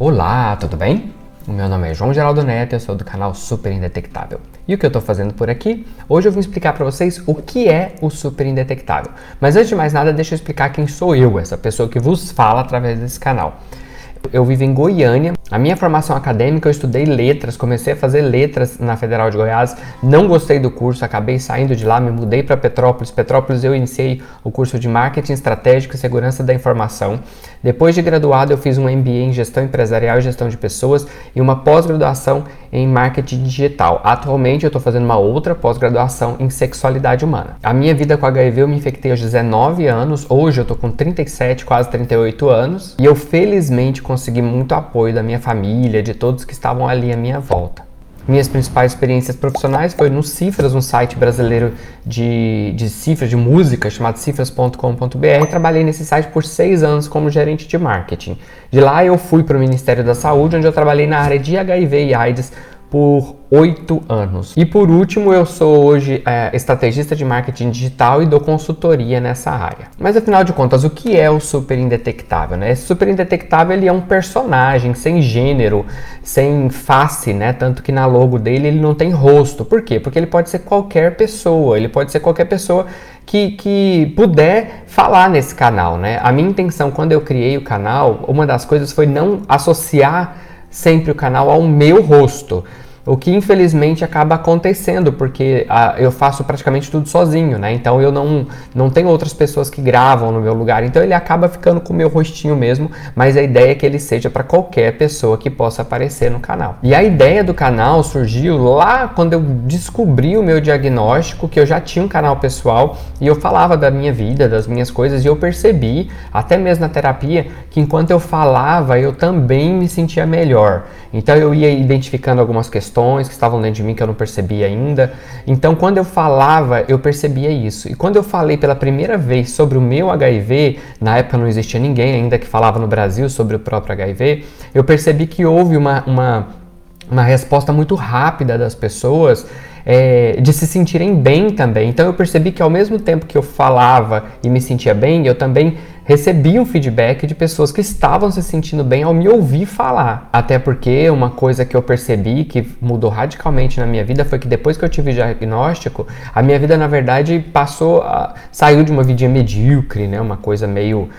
Olá, tudo bem? O meu nome é João Geraldo Neto, eu sou do canal Super Indetectável. E o que eu estou fazendo por aqui? Hoje eu vim explicar para vocês o que é o Super Indetectável. Mas antes de mais nada, deixa eu explicar quem sou eu, essa pessoa que vos fala através desse canal. Eu vivo em Goiânia. A minha formação acadêmica, eu estudei letras, comecei a fazer letras na Federal de Goiás. Não gostei do curso, acabei saindo de lá, me mudei para Petrópolis. Petrópolis eu iniciei o curso de Marketing Estratégico e Segurança da Informação. Depois de graduado, eu fiz um MBA em Gestão Empresarial e Gestão de Pessoas e uma pós-graduação em Marketing Digital. Atualmente, eu estou fazendo uma outra pós-graduação em Sexualidade Humana. A minha vida com HIV, eu me infectei aos 19 anos. Hoje, eu estou com 37, quase 38 anos. E eu, felizmente, consegui muito apoio da minha família, de todos que estavam ali à minha volta. Minhas principais experiências profissionais foi no Cifras, um site brasileiro de, de cifras, de música, chamado cifras.com.br. Trabalhei nesse site por seis anos como gerente de marketing. De lá eu fui para o Ministério da Saúde, onde eu trabalhei na área de HIV e AIDS por oito anos. E por último, eu sou hoje é, estrategista de marketing digital e dou consultoria nessa área. Mas afinal de contas, o que é o super indetectável? Né? Esse super indetectável ele é um personagem sem gênero, sem face, né? Tanto que na logo dele ele não tem rosto. Por quê? Porque ele pode ser qualquer pessoa, ele pode ser qualquer pessoa que, que puder falar nesse canal, né? A minha intenção quando eu criei o canal, uma das coisas foi não associar sempre o canal ao meu rosto. O que infelizmente acaba acontecendo, porque ah, eu faço praticamente tudo sozinho, né? Então eu não, não tenho outras pessoas que gravam no meu lugar. Então ele acaba ficando com o meu rostinho mesmo, mas a ideia é que ele seja para qualquer pessoa que possa aparecer no canal. E a ideia do canal surgiu lá quando eu descobri o meu diagnóstico, que eu já tinha um canal pessoal e eu falava da minha vida, das minhas coisas, e eu percebi, até mesmo na terapia, que enquanto eu falava, eu também me sentia melhor. Então eu ia identificando algumas questões questões que estavam dentro de mim que eu não percebia ainda. Então, quando eu falava, eu percebia isso. E quando eu falei pela primeira vez sobre o meu HIV, na época não existia ninguém ainda que falava no Brasil sobre o próprio HIV, eu percebi que houve uma, uma, uma resposta muito rápida das pessoas é, de se sentirem bem também. Então eu percebi que ao mesmo tempo que eu falava e me sentia bem, eu também recebia um feedback de pessoas que estavam se sentindo bem ao me ouvir falar. Até porque uma coisa que eu percebi que mudou radicalmente na minha vida foi que depois que eu tive diagnóstico, a minha vida na verdade passou a, saiu de uma vidinha medíocre, né, uma coisa meio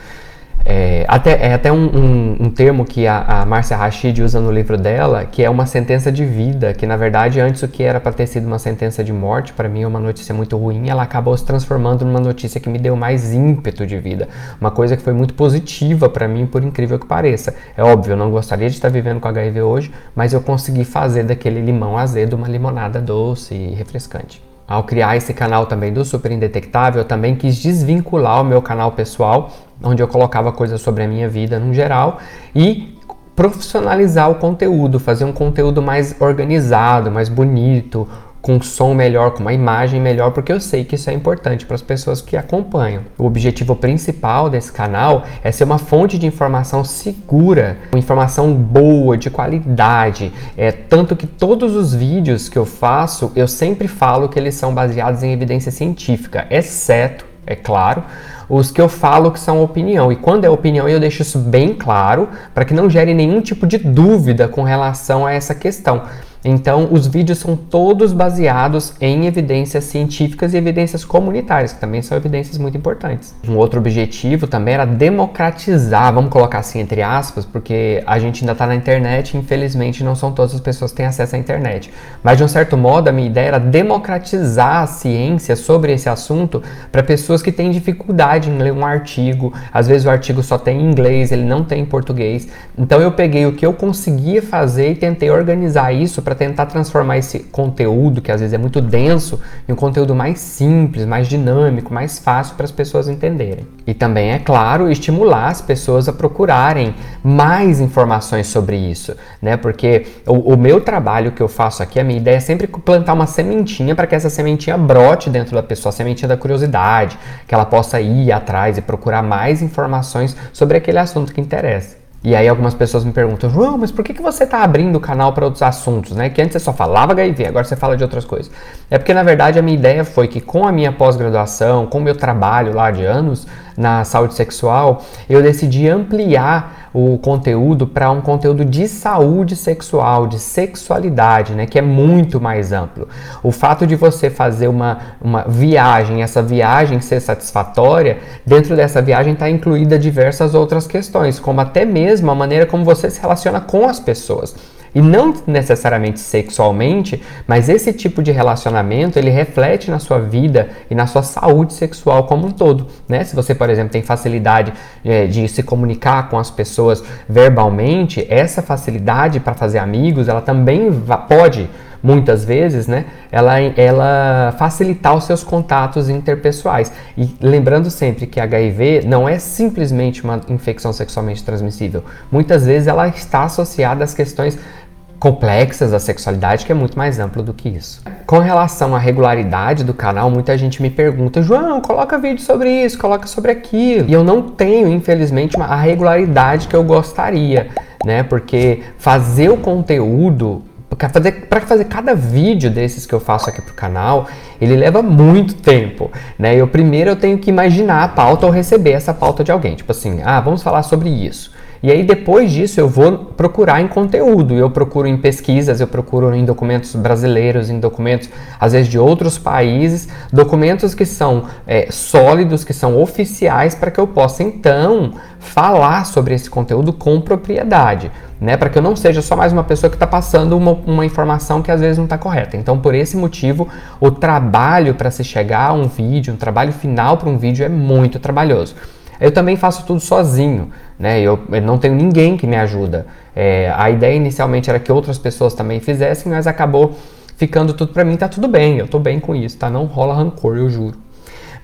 é até, é até um, um, um termo que a, a Márcia Rashid usa no livro dela, que é uma sentença de vida, que na verdade antes o que era para ter sido uma sentença de morte, para mim é uma notícia muito ruim, ela acabou se transformando numa notícia que me deu mais ímpeto de vida, uma coisa que foi muito positiva para mim, por incrível que pareça. É óbvio, eu não gostaria de estar vivendo com HIV hoje, mas eu consegui fazer daquele limão azedo uma limonada doce e refrescante. Ao criar esse canal também do Super Indetectável, eu também quis desvincular o meu canal pessoal, onde eu colocava coisas sobre a minha vida no geral, e profissionalizar o conteúdo, fazer um conteúdo mais organizado, mais bonito, com som melhor, com uma imagem melhor, porque eu sei que isso é importante para as pessoas que acompanham. O objetivo principal desse canal é ser uma fonte de informação segura, informação boa, de qualidade. É tanto que todos os vídeos que eu faço, eu sempre falo que eles são baseados em evidência científica, exceto, é claro, os que eu falo que são opinião. E quando é opinião, eu deixo isso bem claro para que não gere nenhum tipo de dúvida com relação a essa questão. Então, os vídeos são todos baseados em evidências científicas e evidências comunitárias, que também são evidências muito importantes. Um outro objetivo também era democratizar, vamos colocar assim entre aspas, porque a gente ainda está na internet e infelizmente não são todas as pessoas que têm acesso à internet. Mas de um certo modo, a minha ideia era democratizar a ciência sobre esse assunto para pessoas que têm dificuldade em ler um artigo. Às vezes o artigo só tem em inglês, ele não tem em português. Então eu peguei o que eu conseguia fazer e tentei organizar isso para tentar transformar esse conteúdo, que às vezes é muito denso, em um conteúdo mais simples, mais dinâmico, mais fácil para as pessoas entenderem. E também, é claro, estimular as pessoas a procurarem mais informações sobre isso, né? Porque o, o meu trabalho que eu faço aqui, a minha ideia é sempre plantar uma sementinha para que essa sementinha brote dentro da pessoa, a sementinha da curiosidade, que ela possa ir atrás e procurar mais informações sobre aquele assunto que interessa. E aí algumas pessoas me perguntam, João, mas por que, que você está abrindo o canal para outros assuntos, né? Que antes você só falava HIV, agora você fala de outras coisas. É porque na verdade a minha ideia foi que com a minha pós-graduação, com o meu trabalho lá de anos na saúde sexual, eu decidi ampliar o conteúdo para um conteúdo de saúde sexual, de sexualidade, né, que é muito mais amplo. O fato de você fazer uma, uma viagem, essa viagem ser satisfatória, dentro dessa viagem está incluída diversas outras questões, como até mesmo a maneira como você se relaciona com as pessoas. E não necessariamente sexualmente, mas esse tipo de relacionamento ele reflete na sua vida e na sua saúde sexual como um todo. Né? Se você, por exemplo, tem facilidade é, de se comunicar com as pessoas verbalmente, essa facilidade para fazer amigos, ela também pode muitas vezes, né, ela, ela facilitar os seus contatos interpessoais. E lembrando sempre que HIV não é simplesmente uma infecção sexualmente transmissível. Muitas vezes ela está associada às questões complexas da sexualidade, que é muito mais amplo do que isso. Com relação à regularidade do canal, muita gente me pergunta: João, coloca vídeo sobre isso, coloca sobre aquilo. E eu não tenho, infelizmente, a regularidade que eu gostaria, né? Porque fazer o conteúdo para fazer, fazer cada vídeo desses que eu faço aqui pro canal, ele leva muito tempo, né? Eu primeiro eu tenho que imaginar a pauta ou receber essa pauta de alguém, tipo assim, ah, vamos falar sobre isso. E aí depois disso eu vou procurar em conteúdo, eu procuro em pesquisas, eu procuro em documentos brasileiros, em documentos às vezes de outros países, documentos que são é, sólidos, que são oficiais para que eu possa então falar sobre esse conteúdo com propriedade. Né, para que eu não seja só mais uma pessoa que está passando uma, uma, informação que às vezes não está correta. Então, por esse motivo, o trabalho para se chegar a um vídeo, um trabalho final para um vídeo é muito trabalhoso. Eu também faço tudo sozinho, né? Eu, eu não tenho ninguém que me ajuda. É, a ideia inicialmente era que outras pessoas também fizessem, mas acabou ficando tudo para mim, tá tudo bem, eu tô bem com isso, tá? Não rola rancor, eu juro.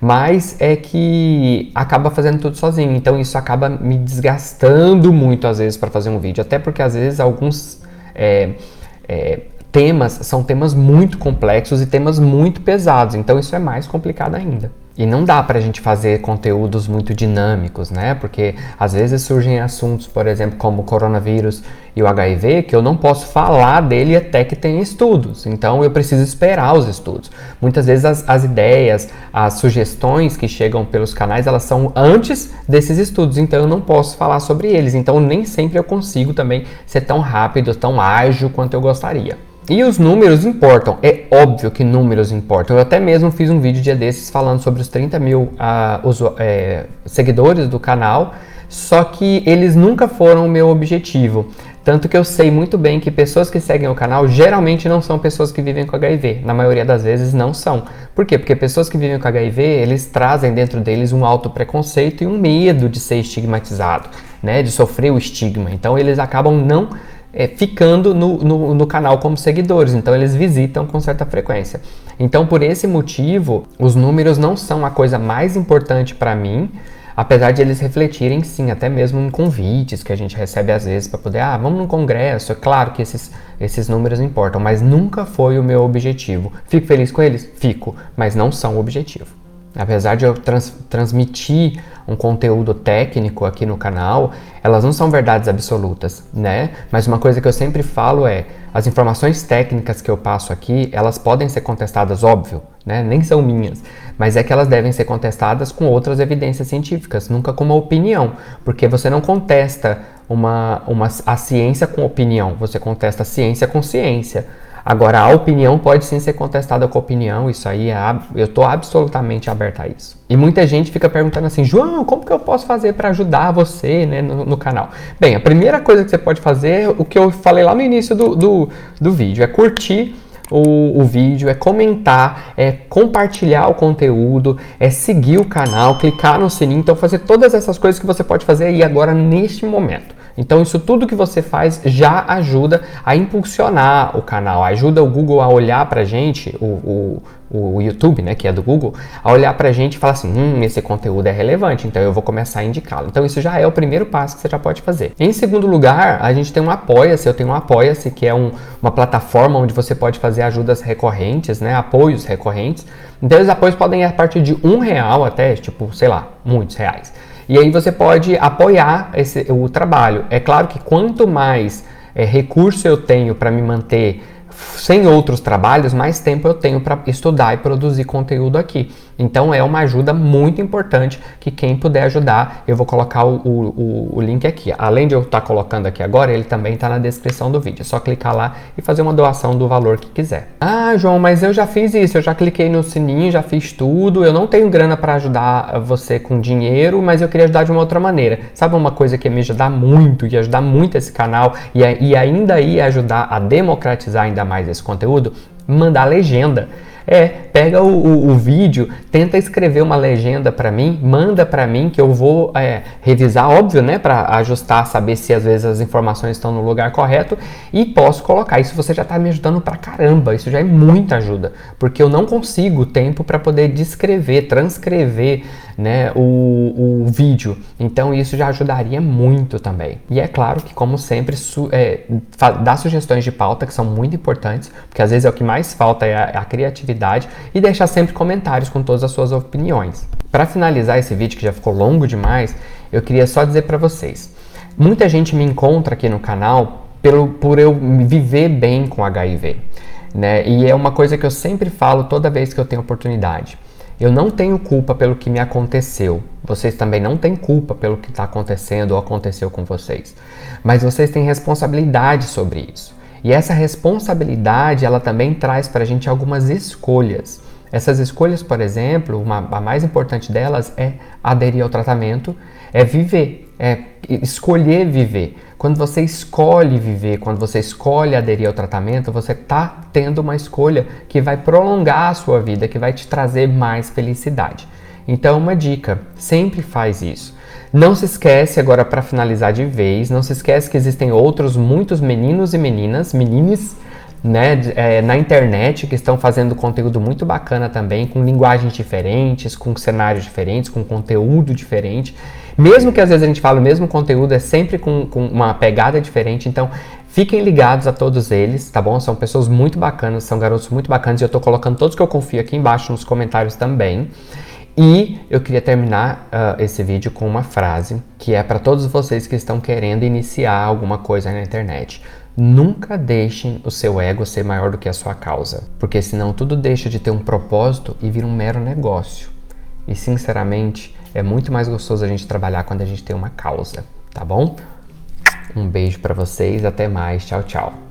Mas é que acaba fazendo tudo sozinho, então isso acaba me desgastando muito às vezes para fazer um vídeo, até porque às vezes alguns é, é, temas são temas muito complexos e temas muito pesados, então isso é mais complicado ainda. E não dá para a gente fazer conteúdos muito dinâmicos, né? Porque às vezes surgem assuntos, por exemplo, como o coronavírus e o HIV, que eu não posso falar dele até que tenha estudos. Então eu preciso esperar os estudos. Muitas vezes as, as ideias, as sugestões que chegam pelos canais, elas são antes desses estudos. Então eu não posso falar sobre eles. Então nem sempre eu consigo também ser tão rápido, tão ágil quanto eu gostaria. E os números importam, é óbvio que números importam. Eu até mesmo fiz um vídeo dia desses falando sobre os 30 mil uh, é, seguidores do canal, só que eles nunca foram o meu objetivo. Tanto que eu sei muito bem que pessoas que seguem o canal geralmente não são pessoas que vivem com HIV. Na maioria das vezes não são. Por quê? Porque pessoas que vivem com HIV, eles trazem dentro deles um alto preconceito e um medo de ser estigmatizado, né? De sofrer o estigma. Então eles acabam não é, ficando no, no, no, canal como seguidores, então eles visitam com certa frequência. Então, por esse motivo, os números não são a coisa mais importante para mim, apesar de eles refletirem sim, até mesmo em convites que a gente recebe às vezes para poder, ah, vamos num congresso. É claro que esses, esses números importam, mas nunca foi o meu objetivo. Fico feliz com eles? Fico, mas não são o objetivo. Apesar de eu trans, transmitir um conteúdo técnico aqui no canal, elas não são verdades absolutas, né? Mas uma coisa que eu sempre falo é, as informações técnicas que eu passo aqui, elas podem ser contestadas, óbvio, né? Nem são minhas, mas é que elas devem ser contestadas com outras evidências científicas, nunca com uma opinião, porque você não contesta uma, uma, a ciência com opinião, você contesta a ciência com ciência. Agora, a opinião pode sim ser contestada com opinião, isso aí é, eu estou absolutamente aberto a isso. E muita gente fica perguntando assim, João, como que eu posso fazer para ajudar você né, no, no, canal? Bem, a primeira coisa que você pode fazer, é o que eu falei lá no início do, do, do vídeo, é curtir o, o, vídeo, é comentar, é compartilhar o conteúdo, é seguir o canal, clicar no sininho, então fazer todas essas coisas que você pode fazer aí agora neste momento. Então, isso tudo que você faz já ajuda a impulsionar o canal, ajuda o Google a olhar para gente, o, o, o, YouTube, né, que é do Google, a olhar para gente e falar assim: hum, esse conteúdo é relevante, então eu vou começar a indicá-lo. Então, isso já é o primeiro passo que você já pode fazer. Em segundo lugar, a gente tem um Apoia-se, eu tenho um Apoia-se, que é um, uma plataforma onde você pode fazer ajudas recorrentes, né, apoios recorrentes. Então, os apoios podem ir a partir de um real até, tipo, sei lá, muitos reais. E aí você pode apoiar esse, o trabalho. É claro que quanto mais é, recurso eu tenho para me manter sem outros trabalhos, mais tempo eu tenho para estudar e produzir conteúdo aqui. Então é uma ajuda muito importante que quem puder ajudar, eu vou colocar o, o, o link aqui. Além de eu estar tá colocando aqui agora, ele também está na descrição do vídeo. É só clicar lá e fazer uma doação do valor que quiser. Ah, João, mas eu já fiz isso, eu já cliquei no sininho, já fiz tudo. Eu não tenho grana para ajudar você com dinheiro, mas eu queria ajudar de uma outra maneira. Sabe uma coisa que me ajudar muito, ia ajudar muito esse canal e, e ainda ia ajudar a democratizar ainda mais esse conteúdo? Mandar legenda. É, pega o, o, o vídeo, tenta escrever uma legenda para mim, manda para mim que eu vou é, revisar, óbvio, né, para ajustar, saber se às vezes as informações estão no lugar correto e posso colocar. Isso você já está me ajudando pra caramba, isso já é muita ajuda, porque eu não consigo tempo para poder descrever, transcrever né, o, o vídeo. Então isso já ajudaria muito também. E é claro que, como sempre, su é, dá sugestões de pauta que são muito importantes, porque às vezes é o que mais falta é a, é a criatividade e deixar sempre comentários com todas as suas opiniões. Para finalizar esse vídeo que já ficou longo demais, eu queria só dizer para vocês. Muita gente me encontra aqui no canal pelo, por eu viver bem com HIV. Né? E é uma coisa que eu sempre falo toda vez que eu tenho oportunidade. Eu não tenho culpa pelo que me aconteceu. Vocês também não têm culpa pelo que está acontecendo ou aconteceu com vocês. Mas vocês têm responsabilidade sobre isso. E essa responsabilidade, ela também traz para a gente algumas escolhas. Essas escolhas, por exemplo, uma, a mais importante delas é aderir ao tratamento, é viver, é escolher viver. Quando você escolhe viver, quando você escolhe aderir ao tratamento, você está tendo uma escolha que vai prolongar a sua vida, que vai te trazer mais felicidade. Então, uma dica: sempre faz isso. Não se esquece, agora para finalizar de vez, não se esquece que existem outros muitos meninos e meninas, menines, né, é, na internet que estão fazendo conteúdo muito bacana também, com linguagens diferentes, com cenários diferentes, com conteúdo diferente. Mesmo que às vezes a gente fala o mesmo conteúdo, é sempre com, com uma pegada diferente. Então, fiquem ligados a todos eles, tá bom? São pessoas muito bacanas, são garotos muito bacanas e eu tô colocando todos que eu confio aqui embaixo nos comentários também. E eu queria terminar uh, esse vídeo com uma frase que é para todos vocês que estão querendo iniciar alguma coisa na internet. Nunca deixem o seu ego ser maior do que a sua causa, porque senão tudo deixa de ter um propósito e vira um mero negócio. E sinceramente, é muito mais gostoso a gente trabalhar quando a gente tem uma causa, tá bom? Um beijo para vocês, até mais, tchau, tchau.